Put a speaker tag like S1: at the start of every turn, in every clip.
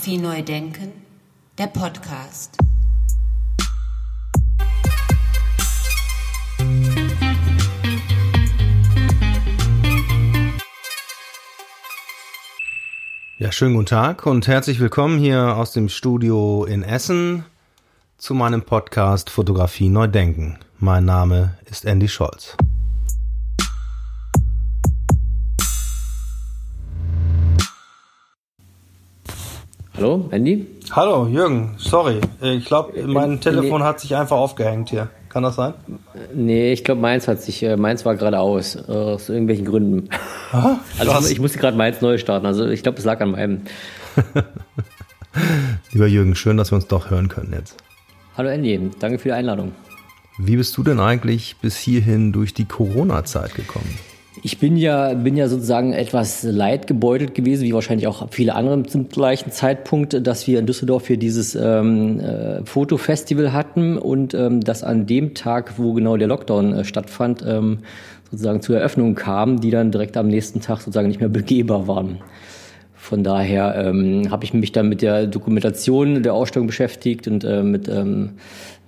S1: Fotografie neu denken, der Podcast.
S2: Ja, schönen guten Tag und herzlich willkommen hier aus dem Studio in Essen zu meinem Podcast Fotografie neu denken. Mein Name ist Andy Scholz.
S3: Hallo, Andy?
S2: Hallo, Jürgen. Sorry. Ich glaube, mein Telefon hat sich einfach aufgehängt hier. Kann das sein?
S3: Nee, ich glaube, meins hat sich, äh, meins war gerade aus, äh, aus irgendwelchen Gründen.
S2: Ah,
S3: Also ich musste gerade meins neu starten. Also ich glaube, es lag an meinem.
S2: Lieber Jürgen, schön, dass wir uns doch hören können jetzt.
S3: Hallo Andy, danke für die Einladung.
S2: Wie bist du denn eigentlich bis hierhin durch die Corona-Zeit gekommen?
S3: Ich bin ja, bin ja sozusagen etwas leidgebeutelt gewesen, wie wahrscheinlich auch viele andere zum gleichen Zeitpunkt, dass wir in Düsseldorf hier dieses ähm, äh, Fotofestival hatten und ähm, dass an dem Tag, wo genau der Lockdown äh, stattfand, ähm, sozusagen zur Eröffnung kam, die dann direkt am nächsten Tag sozusagen nicht mehr begehbar waren. Von daher ähm, habe ich mich dann mit der Dokumentation der Ausstellung beschäftigt und äh, mit ähm,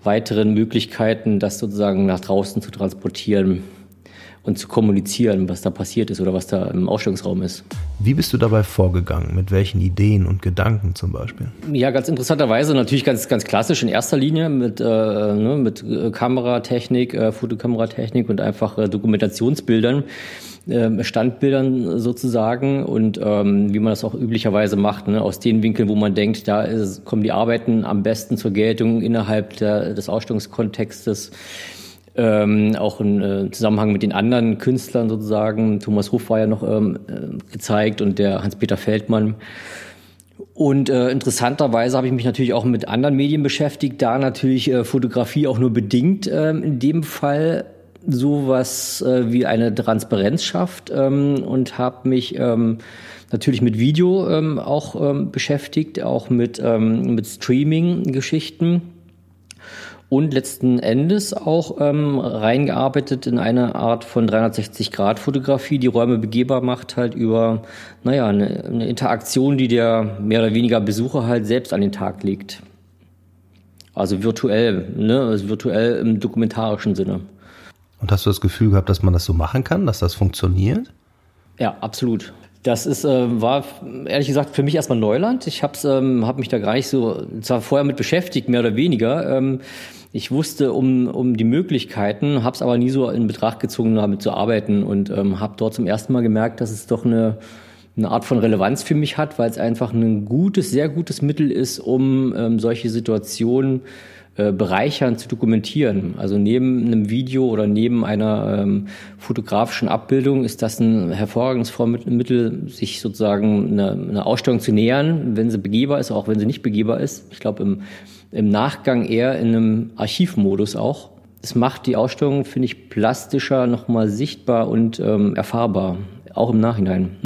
S3: weiteren Möglichkeiten, das sozusagen nach draußen zu transportieren und zu kommunizieren, was da passiert ist oder was da im Ausstellungsraum ist.
S2: Wie bist du dabei vorgegangen? Mit welchen Ideen und Gedanken zum Beispiel?
S3: Ja, ganz interessanterweise natürlich ganz ganz klassisch in erster Linie mit äh, ne, mit äh, Kameratechnik, äh, Fotokameratechnik und einfach äh, Dokumentationsbildern, äh, Standbildern sozusagen und ähm, wie man das auch üblicherweise macht, ne, aus den Winkeln, wo man denkt, da ist, kommen die Arbeiten am besten zur Geltung innerhalb der, des Ausstellungskontextes. Ähm, auch im äh, Zusammenhang mit den anderen Künstlern sozusagen. Thomas Ruff war ja noch ähm, äh, gezeigt und der Hans-Peter Feldmann. Und äh, interessanterweise habe ich mich natürlich auch mit anderen Medien beschäftigt, da natürlich äh, Fotografie auch nur bedingt ähm, in dem Fall sowas äh, wie eine Transparenz schafft ähm, und habe mich ähm, natürlich mit Video ähm, auch ähm, beschäftigt, auch mit, ähm, mit Streaming-Geschichten und letzten Endes auch ähm, reingearbeitet in eine Art von 360-Grad-Fotografie, die Räume begehbar macht, halt über, naja, eine, eine Interaktion, die der mehr oder weniger Besucher halt selbst an den Tag legt. Also virtuell, ne, also virtuell im dokumentarischen Sinne.
S2: Und hast du das Gefühl gehabt, dass man das so machen kann, dass das funktioniert?
S3: Ja, absolut. Das ist, äh, war ehrlich gesagt für mich erstmal Neuland. Ich habe ähm, hab mich da gar nicht so, zwar vorher mit beschäftigt, mehr oder weniger. Ähm, ich wusste um, um die Möglichkeiten, habe es aber nie so in Betracht gezogen, damit zu arbeiten und ähm, habe dort zum ersten Mal gemerkt, dass es doch eine, eine Art von Relevanz für mich hat, weil es einfach ein gutes, sehr gutes Mittel ist, um ähm, solche Situationen äh, bereichern zu dokumentieren. Also neben einem Video oder neben einer ähm, fotografischen Abbildung ist das ein hervorragendes Vormittel, sich sozusagen eine, eine Ausstellung zu nähern, wenn sie begehbar ist, auch wenn sie nicht begehbar ist. Ich glaube im, im Nachgang eher in einem Archivmodus auch. Es macht die Ausstellung, finde ich, plastischer, nochmal sichtbar und ähm, erfahrbar, auch im Nachhinein.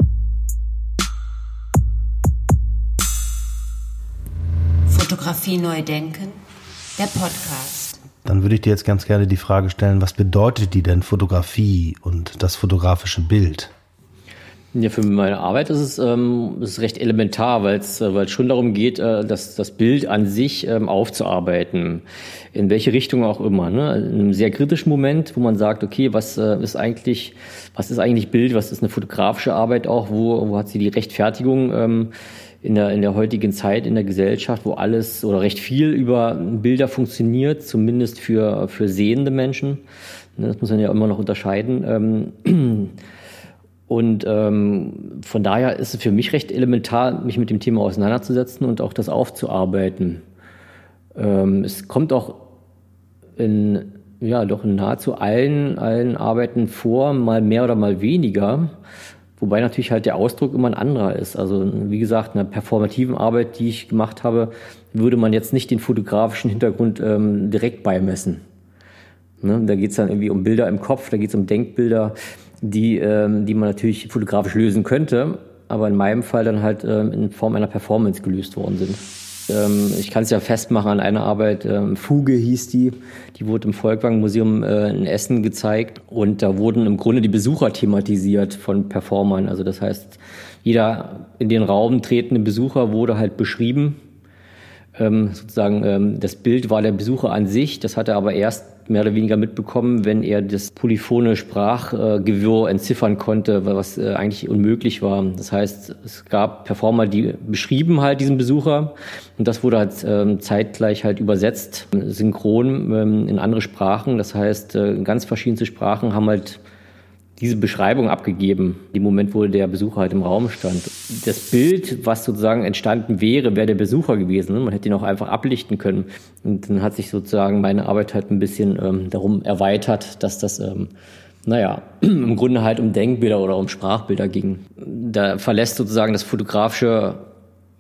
S1: Fotografie neu denken, der Podcast.
S2: Dann würde ich dir jetzt ganz gerne die Frage stellen, was bedeutet die denn Fotografie und das fotografische Bild?
S3: Ja, für meine Arbeit ist es, ähm, ist recht elementar, weil es äh, weil es schon darum geht, äh, das, das Bild an sich ähm, aufzuarbeiten. In welche Richtung auch immer. Ne? In einem sehr kritischen Moment, wo man sagt, okay, was äh, ist eigentlich, was ist eigentlich Bild, was ist eine fotografische Arbeit auch, wo, wo hat sie die Rechtfertigung ähm, in, der, in der heutigen Zeit, in der Gesellschaft, wo alles oder recht viel über Bilder funktioniert, zumindest für, für sehende Menschen. Ne, Das muss man ja immer noch unterscheiden. Ähm, und ähm, von daher ist es für mich recht elementar, mich mit dem Thema auseinanderzusetzen und auch das aufzuarbeiten. Ähm, es kommt auch in, ja, doch in nahezu allen, allen Arbeiten vor, mal mehr oder mal weniger. Wobei natürlich halt der Ausdruck immer ein anderer ist. Also wie gesagt, in einer performativen Arbeit, die ich gemacht habe, würde man jetzt nicht den fotografischen Hintergrund ähm, direkt beimessen. Ne? Da geht es dann irgendwie um Bilder im Kopf, da geht es um Denkbilder, die, ähm, die man natürlich fotografisch lösen könnte, aber in meinem Fall dann halt ähm, in Form einer Performance gelöst worden sind. Ähm, ich kann es ja festmachen an einer Arbeit, ähm, Fuge hieß die, die wurde im Volkwang Museum äh, in Essen gezeigt und da wurden im Grunde die Besucher thematisiert von Performern. Also das heißt, jeder in den Raum tretende Besucher wurde halt beschrieben. Ähm, sozusagen ähm, das Bild war der Besucher an sich, das hat er aber erst mehr oder weniger mitbekommen, wenn er das polyphone Sprachgewirr entziffern konnte, was äh, eigentlich unmöglich war. Das heißt, es gab Performer, die beschrieben halt diesen Besucher und das wurde halt ähm, zeitgleich halt übersetzt, synchron ähm, in andere Sprachen. Das heißt, äh, ganz verschiedenste Sprachen haben halt diese Beschreibung abgegeben, im Moment, wo der Besucher halt im Raum stand. Das Bild, was sozusagen entstanden wäre, wäre der Besucher gewesen. Ne? Man hätte ihn auch einfach ablichten können. Und dann hat sich sozusagen meine Arbeit halt ein bisschen ähm, darum erweitert, dass das, ähm, naja, im Grunde halt um Denkbilder oder um Sprachbilder ging. Da verlässt sozusagen das fotografische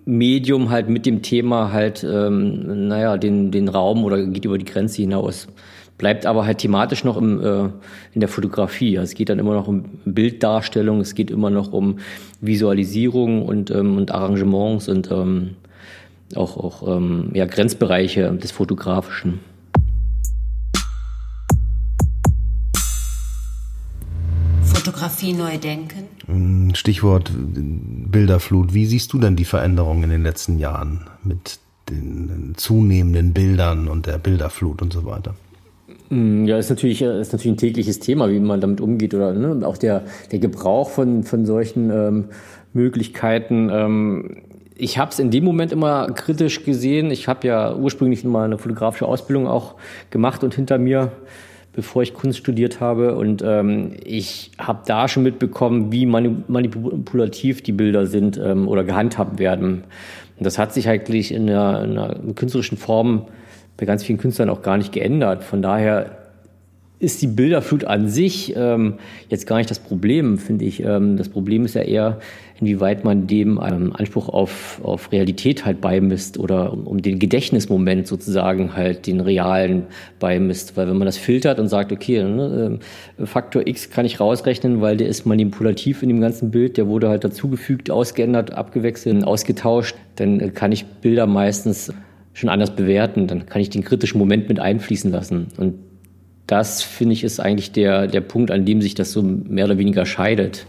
S3: Medium halt mit dem Thema halt, ähm, naja, den, den Raum oder geht über die Grenze hinaus bleibt aber halt thematisch noch im, äh, in der Fotografie. Also es geht dann immer noch um Bilddarstellung, es geht immer noch um Visualisierung und, ähm, und Arrangements und ähm, auch, auch ähm, ja, Grenzbereiche des Fotografischen.
S1: Fotografie neu denken.
S2: Stichwort Bilderflut. Wie siehst du denn die Veränderungen in den letzten Jahren mit den zunehmenden Bildern und der Bilderflut und so weiter?
S3: Mm, ja, ist natürlich, äh, ist natürlich ein tägliches Thema, wie man damit umgeht oder ne? auch der, der Gebrauch von, von solchen ähm, Möglichkeiten. Ähm, ich habe es in dem Moment immer kritisch gesehen. Ich habe ja ursprünglich mal eine fotografische Ausbildung auch gemacht und hinter mir, bevor ich Kunst studiert habe. Und ähm, ich habe da schon mitbekommen, wie manipulativ die Bilder sind ähm, oder gehandhabt werden. Und das hat sich eigentlich in einer, in einer künstlerischen Form bei ganz vielen Künstlern auch gar nicht geändert. Von daher ist die Bilderflut an sich ähm, jetzt gar nicht das Problem, finde ich. Ähm, das Problem ist ja eher, inwieweit man dem einen Anspruch auf, auf Realität halt beimisst oder um, um den Gedächtnismoment sozusagen halt den realen beimisst. Weil wenn man das filtert und sagt, okay, ne, äh, Faktor X kann ich rausrechnen, weil der ist manipulativ in dem ganzen Bild, der wurde halt dazugefügt, ausgeändert, abgewechselt, ausgetauscht, dann kann ich Bilder meistens schon anders bewerten, dann kann ich den kritischen Moment mit einfließen lassen. Und das, finde ich, ist eigentlich der, der Punkt, an dem sich das so mehr oder weniger scheidet.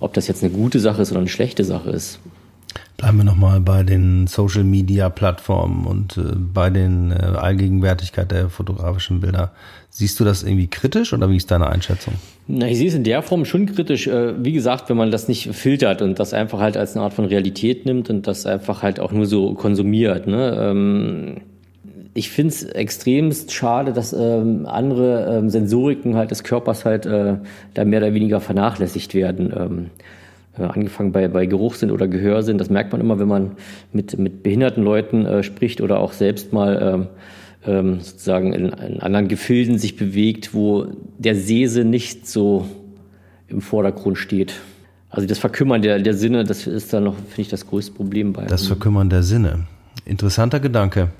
S3: Ob das jetzt eine gute Sache ist oder eine schlechte Sache ist.
S2: Bleiben wir nochmal bei den Social Media Plattformen und äh, bei den äh, Allgegenwärtigkeit der fotografischen Bilder. Siehst du das irgendwie kritisch oder wie ist deine Einschätzung?
S3: Na, ich sehe es in der Form schon kritisch. Äh, wie gesagt, wenn man das nicht filtert und das einfach halt als eine Art von Realität nimmt und das einfach halt auch nur so konsumiert. Ne? Ähm, ich finde es extremst schade, dass ähm, andere ähm, Sensoriken halt des Körpers halt äh, da mehr oder weniger vernachlässigt werden. Äh, angefangen bei, bei Geruchssinn oder Gehörsinn. Das merkt man immer, wenn man mit, mit behinderten Leuten spricht oder auch selbst mal ähm, sozusagen in, in, anderen Gefilden sich bewegt, wo der Sehsinn nicht so im Vordergrund steht. Also das Verkümmern der, der Sinne, das ist dann noch, finde ich, das größte Problem bei.
S2: Das Verkümmern der Sinne. Interessanter Gedanke.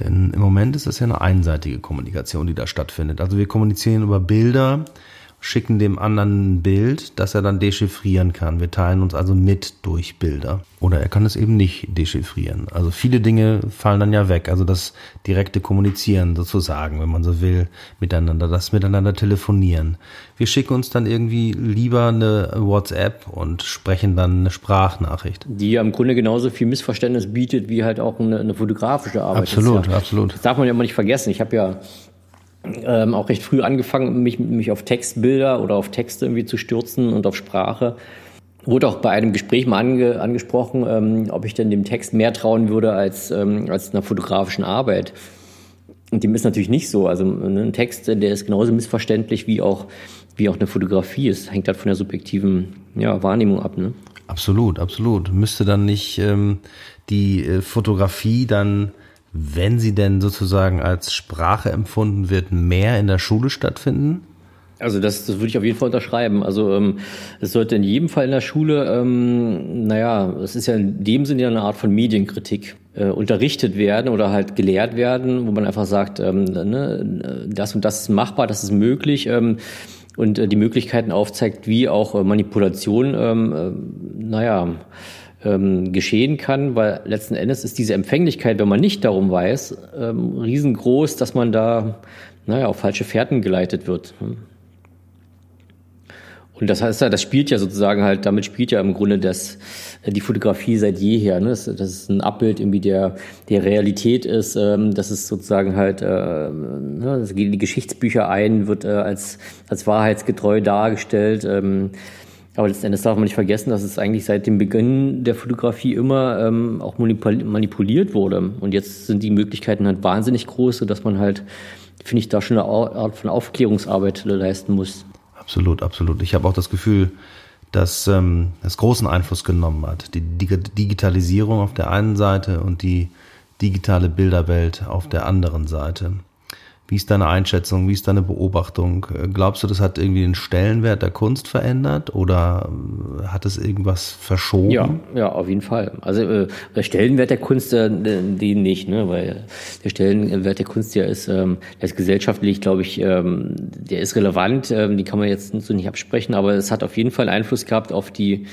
S2: Denn im Moment ist das ja eine einseitige Kommunikation, die da stattfindet. Also wir kommunizieren über Bilder, schicken dem anderen ein Bild, das er dann dechiffrieren kann. Wir teilen uns also mit durch Bilder. Oder er kann es eben nicht dechiffrieren. Also viele Dinge fallen dann ja weg. Also das direkte Kommunizieren sozusagen, wenn man so will, miteinander, das miteinander telefonieren. Wir schicken uns dann irgendwie lieber eine WhatsApp und sprechen dann eine Sprachnachricht.
S3: Die ja im Grunde genauso viel Missverständnis bietet wie halt auch eine, eine fotografische Arbeit.
S2: Absolut, ja, absolut.
S3: Das darf man ja immer nicht vergessen. Ich habe ja ähm, auch recht früh angefangen, mich, mich auf Textbilder oder auf Texte irgendwie zu stürzen und auf Sprache. Wurde auch bei einem Gespräch mal ange, angesprochen, ähm, ob ich denn dem Text mehr trauen würde als, ähm, als einer fotografischen Arbeit. Und dem ist natürlich nicht so. Also ein Text, der ist genauso missverständlich wie auch, wie auch eine Fotografie. Es hängt halt von der subjektiven ja, Wahrnehmung ab. Ne?
S2: Absolut, absolut. Müsste dann nicht ähm, die äh, Fotografie dann wenn sie denn sozusagen als Sprache empfunden wird, mehr in der Schule stattfinden?
S3: Also das, das würde ich auf jeden Fall unterschreiben. Also ähm, es sollte in jedem Fall in der Schule, ähm, naja, es ist ja in dem Sinne ja eine Art von Medienkritik äh, unterrichtet werden oder halt gelehrt werden, wo man einfach sagt, ähm, ne, das und das ist machbar, das ist möglich ähm, und äh, die Möglichkeiten aufzeigt, wie auch äh, Manipulation, ähm, äh, naja, ähm, geschehen kann, weil letzten Endes ist diese Empfänglichkeit, wenn man nicht darum weiß, ähm, riesengroß, dass man da naja, auf falsche Fährten geleitet wird. Und das heißt, das spielt ja sozusagen halt, damit spielt ja im Grunde das, die Fotografie seit jeher. Ne? Das, das ist ein Abbild irgendwie der, der Realität ist. Ähm, das ist sozusagen halt, äh, ne? das geht in die Geschichtsbücher ein, wird äh, als, als wahrheitsgetreu dargestellt. Ähm, aber letztendlich darf man nicht vergessen, dass es eigentlich seit dem Beginn der Fotografie immer ähm, auch manipuliert wurde. Und jetzt sind die Möglichkeiten halt wahnsinnig groß, sodass man halt, finde ich, da schon eine Art von Aufklärungsarbeit leisten muss.
S2: Absolut, absolut. Ich habe auch das Gefühl, dass ähm, das großen Einfluss genommen hat. Die Digitalisierung auf der einen Seite und die digitale Bilderwelt auf der anderen Seite. Wie ist deine Einschätzung? Wie ist deine Beobachtung? Glaubst du, das hat irgendwie den Stellenwert der Kunst verändert oder äh, hat es irgendwas verschoben?
S3: Ja, ja, auf jeden Fall. Also äh, der Stellenwert der Kunst, äh, den nicht, ne? weil der Stellenwert der Kunst ja ist, ähm, der ist gesellschaftlich, glaube ich, ähm, der ist relevant. Ähm, die kann man jetzt so nicht absprechen, aber es hat auf jeden Fall Einfluss gehabt auf die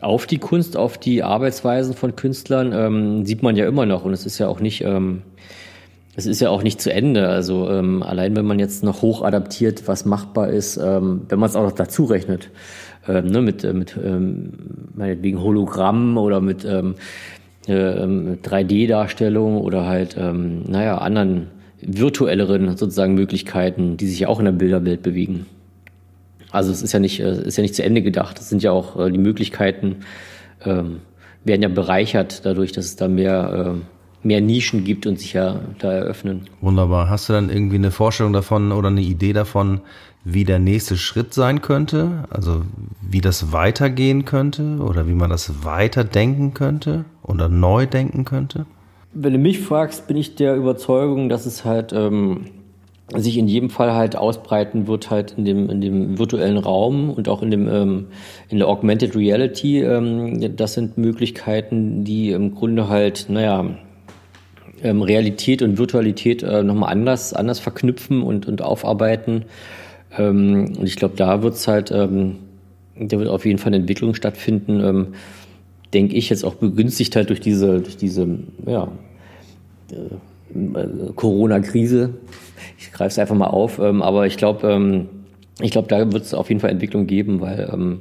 S3: auf die Kunst, auf die Arbeitsweisen von Künstlern. Ähm, sieht man ja immer noch und es ist ja auch nicht ähm, es ist ja auch nicht zu Ende. Also ähm, allein wenn man jetzt noch hoch adaptiert, was machbar ist, ähm, wenn man es auch noch dazu rechnet, ähm, ne, mit, äh, mit ähm, meinetwegen Hologramm oder mit ähm, äh, 3D-Darstellung oder halt, ähm, naja, anderen virtuelleren sozusagen Möglichkeiten, die sich ja auch in der Bilderwelt bewegen. Also es ist ja nicht, äh, ist ja nicht zu Ende gedacht. Es sind ja auch äh, die Möglichkeiten, ähm, werden ja bereichert dadurch, dass es da mehr äh, mehr Nischen gibt und sich ja da eröffnen.
S2: Wunderbar. Hast du dann irgendwie eine Vorstellung davon oder eine Idee davon, wie der nächste Schritt sein könnte? Also wie das weitergehen könnte oder wie man das weiterdenken könnte oder neu denken könnte?
S3: Wenn du mich fragst, bin ich der Überzeugung, dass es halt ähm, sich in jedem Fall halt ausbreiten wird halt in dem, in dem virtuellen Raum und auch in dem ähm, in der Augmented Reality. Ähm, das sind Möglichkeiten, die im Grunde halt, naja, ähm, Realität und Virtualität äh, nochmal anders, anders verknüpfen und, und aufarbeiten. Ähm, und ich glaube, da wird es halt, ähm, da wird auf jeden Fall eine Entwicklung stattfinden, ähm, denke ich, jetzt auch begünstigt halt durch diese, durch diese, ja, äh, Corona-Krise. Ich greife es einfach mal auf, ähm, aber ich glaube, ähm, ich glaube, da wird es auf jeden Fall Entwicklung geben, weil ähm,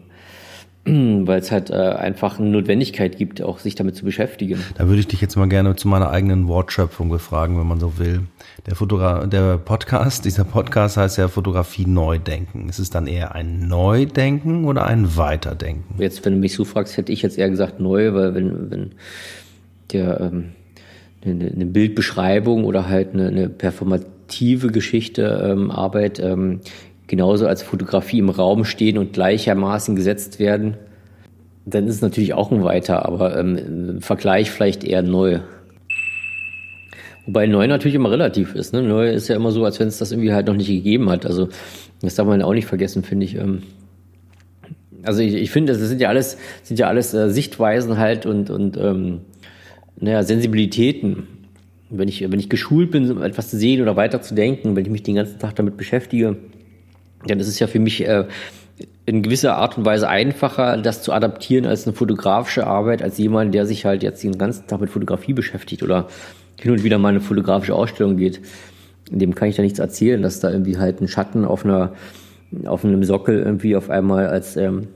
S3: weil es halt äh, einfach eine Notwendigkeit gibt, auch sich damit zu beschäftigen.
S2: Da würde ich dich jetzt mal gerne zu meiner eigenen Wortschöpfung befragen, wenn man so will. Der, Fotogra der Podcast, dieser Podcast heißt ja Fotografie neu denken. Ist es dann eher ein Neudenken oder ein Weiterdenken?
S3: Jetzt, wenn du mich so fragst, hätte ich jetzt eher gesagt neu, weil wenn, wenn der ähm, eine, eine Bildbeschreibung oder halt eine, eine performative Geschichte ähm, Arbeit ähm, genauso als Fotografie im Raum stehen und gleichermaßen gesetzt werden, dann ist es natürlich auch ein weiter, aber ähm, im Vergleich vielleicht eher neu. Wobei neu natürlich immer relativ ist. Ne? Neu ist ja immer so, als wenn es das irgendwie halt noch nicht gegeben hat. Also das darf man auch nicht vergessen, finde ich. Ähm, also ich, ich finde, das sind ja alles, sind ja alles äh, Sichtweisen halt und, und ähm, naja, Sensibilitäten. Wenn ich, wenn ich geschult bin, etwas zu sehen oder weiter zu denken, wenn ich mich den ganzen Tag damit beschäftige, dann ist es ja für mich äh, in gewisser Art und Weise einfacher, das zu adaptieren als eine fotografische Arbeit, als jemand, der sich halt jetzt den ganzen Tag mit Fotografie beschäftigt oder hin und wieder mal eine fotografische Ausstellung geht. Dem kann ich da nichts erzählen, dass da irgendwie halt ein Schatten auf einer auf einem Sockel irgendwie auf einmal als ähm,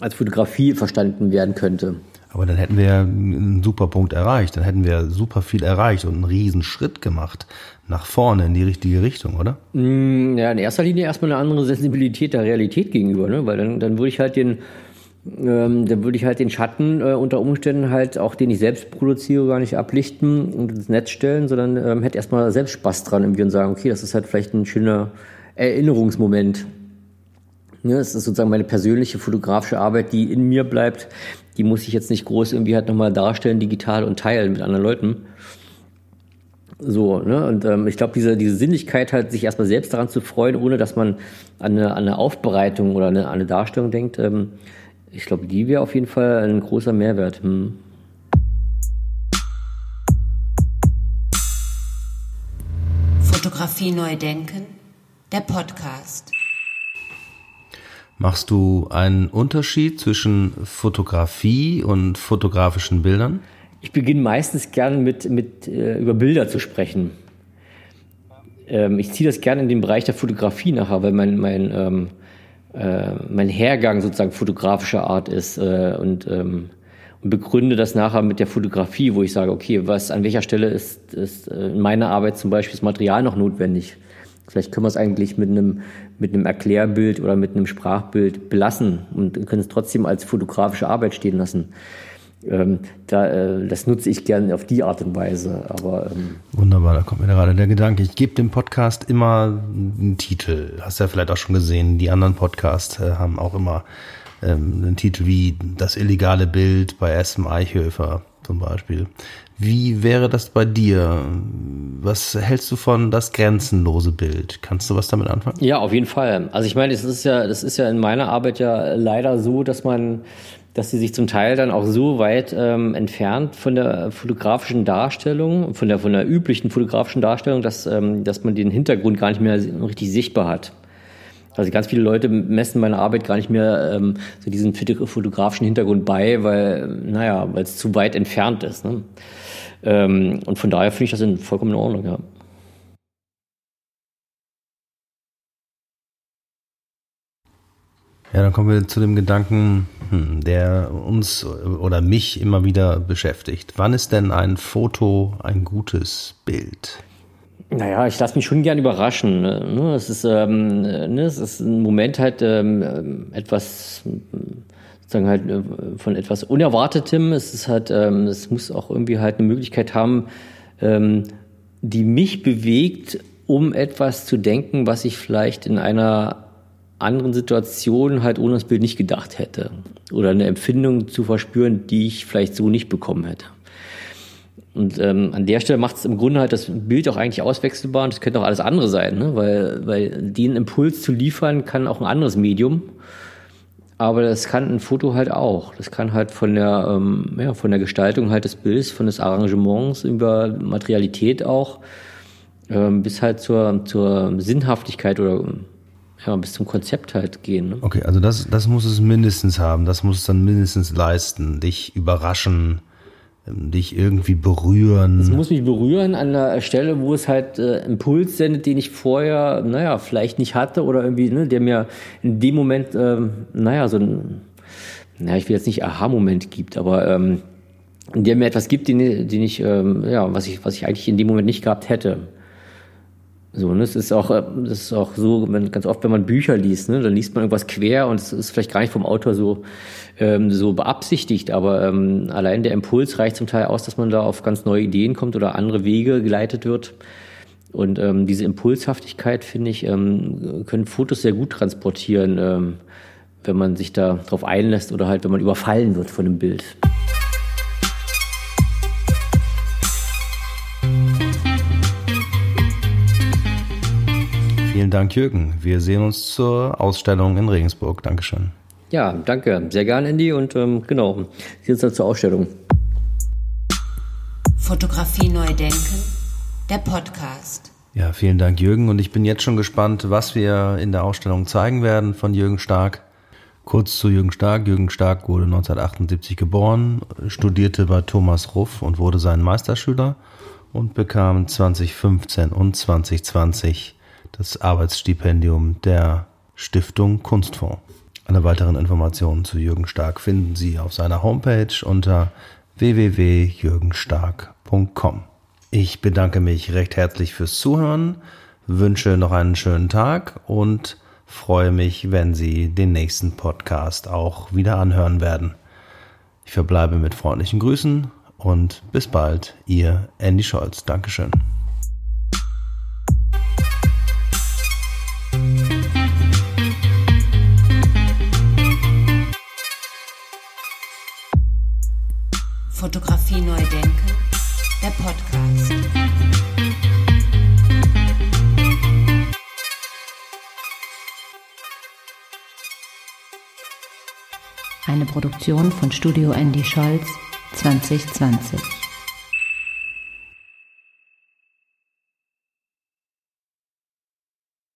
S3: als Fotografie verstanden werden könnte.
S2: Aber dann hätten wir ja einen super Punkt erreicht. Dann hätten wir super viel erreicht und einen riesen Schritt gemacht nach vorne in die richtige Richtung, oder?
S3: Mm, ja, in erster Linie erstmal eine andere Sensibilität der Realität gegenüber, ne? Weil dann, dann würde ich halt den, ähm, dann würde ich halt den Schatten äh, unter Umständen halt, auch den ich selbst produziere, gar nicht ablichten und ins Netz stellen, sondern ähm, hätte erstmal selbst Spaß dran irgendwie und sagen, okay, das ist halt vielleicht ein schöner Erinnerungsmoment. Ja, das ist sozusagen meine persönliche fotografische Arbeit, die in mir bleibt. Die muss ich jetzt nicht groß irgendwie halt nochmal darstellen, digital und teilen mit anderen Leuten. So, ne? Und ähm, ich glaube, diese, diese Sinnlichkeit halt, sich erstmal selbst daran zu freuen, ohne dass man an eine, an eine Aufbereitung oder eine, an eine Darstellung denkt, ähm, ich glaube, die wäre auf jeden Fall ein großer Mehrwert. Hm.
S1: Fotografie neu denken, der Podcast.
S2: Machst du einen Unterschied zwischen Fotografie und fotografischen Bildern?
S3: Ich beginne meistens gern mit, mit äh, über Bilder zu sprechen. Ähm, ich ziehe das gerne in den Bereich der Fotografie nachher, weil mein, mein, ähm, äh, mein Hergang sozusagen fotografischer Art ist äh, und, ähm, und begründe das nachher mit der Fotografie, wo ich sage, okay, was an welcher Stelle ist, ist äh, in meiner Arbeit zum Beispiel das Material noch notwendig? Vielleicht können wir es eigentlich mit einem, mit einem Erklärbild oder mit einem Sprachbild belassen und können es trotzdem als fotografische Arbeit stehen lassen. Ähm, da, äh, das nutze ich gerne auf die Art und Weise. Aber, ähm
S2: Wunderbar, da kommt mir gerade der Gedanke. Ich gebe dem Podcast immer einen Titel. Hast ja vielleicht auch schon gesehen, die anderen Podcasts äh, haben auch immer ähm, einen Titel wie Das illegale Bild bei S.M. Eichhöfer zum Beispiel. Wie wäre das bei dir? Was hältst du von das grenzenlose Bild? Kannst du was damit anfangen?
S3: Ja, auf jeden Fall. Also ich meine, es ist ja, das ist ja in meiner Arbeit ja leider so, dass man, dass sie sich zum Teil dann auch so weit ähm, entfernt von der fotografischen Darstellung, von der von der üblichen fotografischen Darstellung, dass ähm, dass man den Hintergrund gar nicht mehr richtig sichtbar hat. Also ganz viele Leute messen meine Arbeit gar nicht mehr ähm, so diesen fotografischen Hintergrund bei, weil, naja, weil es zu weit entfernt ist. Ne? Ähm, und von daher finde ich das in vollkommen in Ordnung, ja.
S2: Ja, dann kommen wir zu dem Gedanken, hm, der uns oder mich immer wieder beschäftigt. Wann ist denn ein Foto ein gutes Bild?
S3: Naja, ich lasse mich schon gern überraschen. Ne? Es, ist, ähm, ne? es ist ein Moment halt ähm, etwas, sozusagen halt äh, von etwas Unerwartetem. Es ist halt, ähm, es muss auch irgendwie halt eine Möglichkeit haben, ähm, die mich bewegt, um etwas zu denken, was ich vielleicht in einer anderen Situation halt ohne das Bild nicht gedacht hätte. Oder eine Empfindung zu verspüren, die ich vielleicht so nicht bekommen hätte. Und ähm, an der Stelle macht es im Grunde halt das Bild auch eigentlich auswechselbar und es könnte auch alles andere sein, ne? weil, weil den Impuls zu liefern kann auch ein anderes Medium. Aber das kann ein Foto halt auch. Das kann halt von der, ähm, ja, von der Gestaltung halt des Bildes, von des Arrangements über Materialität auch, ähm, bis halt zur, zur Sinnhaftigkeit oder ja, bis zum Konzept halt gehen. Ne?
S2: Okay, also das, das muss es mindestens haben, das muss es dann mindestens leisten, dich überraschen, dich irgendwie berühren.
S3: Es muss mich berühren an der Stelle, wo es halt äh, Impuls sendet, den ich vorher, naja, vielleicht nicht hatte oder irgendwie, ne, der mir in dem Moment, ähm, naja, so ein, naja, ich will jetzt nicht Aha-Moment gibt, aber ähm, der mir etwas gibt, den, den ich, ähm, ja, was ich, was ich eigentlich in dem Moment nicht gehabt hätte. So, ne, es ist auch, äh, das ist auch so, wenn, ganz oft, wenn man Bücher liest, ne, dann liest man irgendwas quer und es ist vielleicht gar nicht vom Autor so, ähm, so beabsichtigt, aber ähm, allein der Impuls reicht zum Teil aus, dass man da auf ganz neue Ideen kommt oder andere Wege geleitet wird. Und ähm, diese Impulshaftigkeit, finde ich, ähm, können Fotos sehr gut transportieren, ähm, wenn man sich da drauf einlässt oder halt, wenn man überfallen wird von dem Bild.
S2: Vielen Dank, Jürgen. Wir sehen uns zur Ausstellung in Regensburg. Dankeschön.
S3: Ja, danke. Sehr gerne, Andy. Und ähm, genau, jetzt zur Ausstellung.
S1: Fotografie neu denken, der Podcast.
S2: Ja, vielen Dank, Jürgen. Und ich bin jetzt schon gespannt, was wir in der Ausstellung zeigen werden von Jürgen Stark. Kurz zu Jürgen Stark. Jürgen Stark wurde 1978 geboren, studierte bei Thomas Ruff und wurde sein Meisterschüler und bekam 2015 und 2020 das Arbeitsstipendium der Stiftung Kunstfonds. Alle weiteren Informationen zu Jürgen Stark finden Sie auf seiner Homepage unter www.jürgenstark.com. Ich bedanke mich recht herzlich fürs Zuhören, wünsche noch einen schönen Tag und freue mich, wenn Sie den nächsten Podcast auch wieder anhören werden. Ich verbleibe mit freundlichen Grüßen und bis bald, Ihr Andy Scholz. Dankeschön.
S1: Fotografie neu denken, der Podcast.
S4: Eine Produktion von Studio Andy Scholz 2020.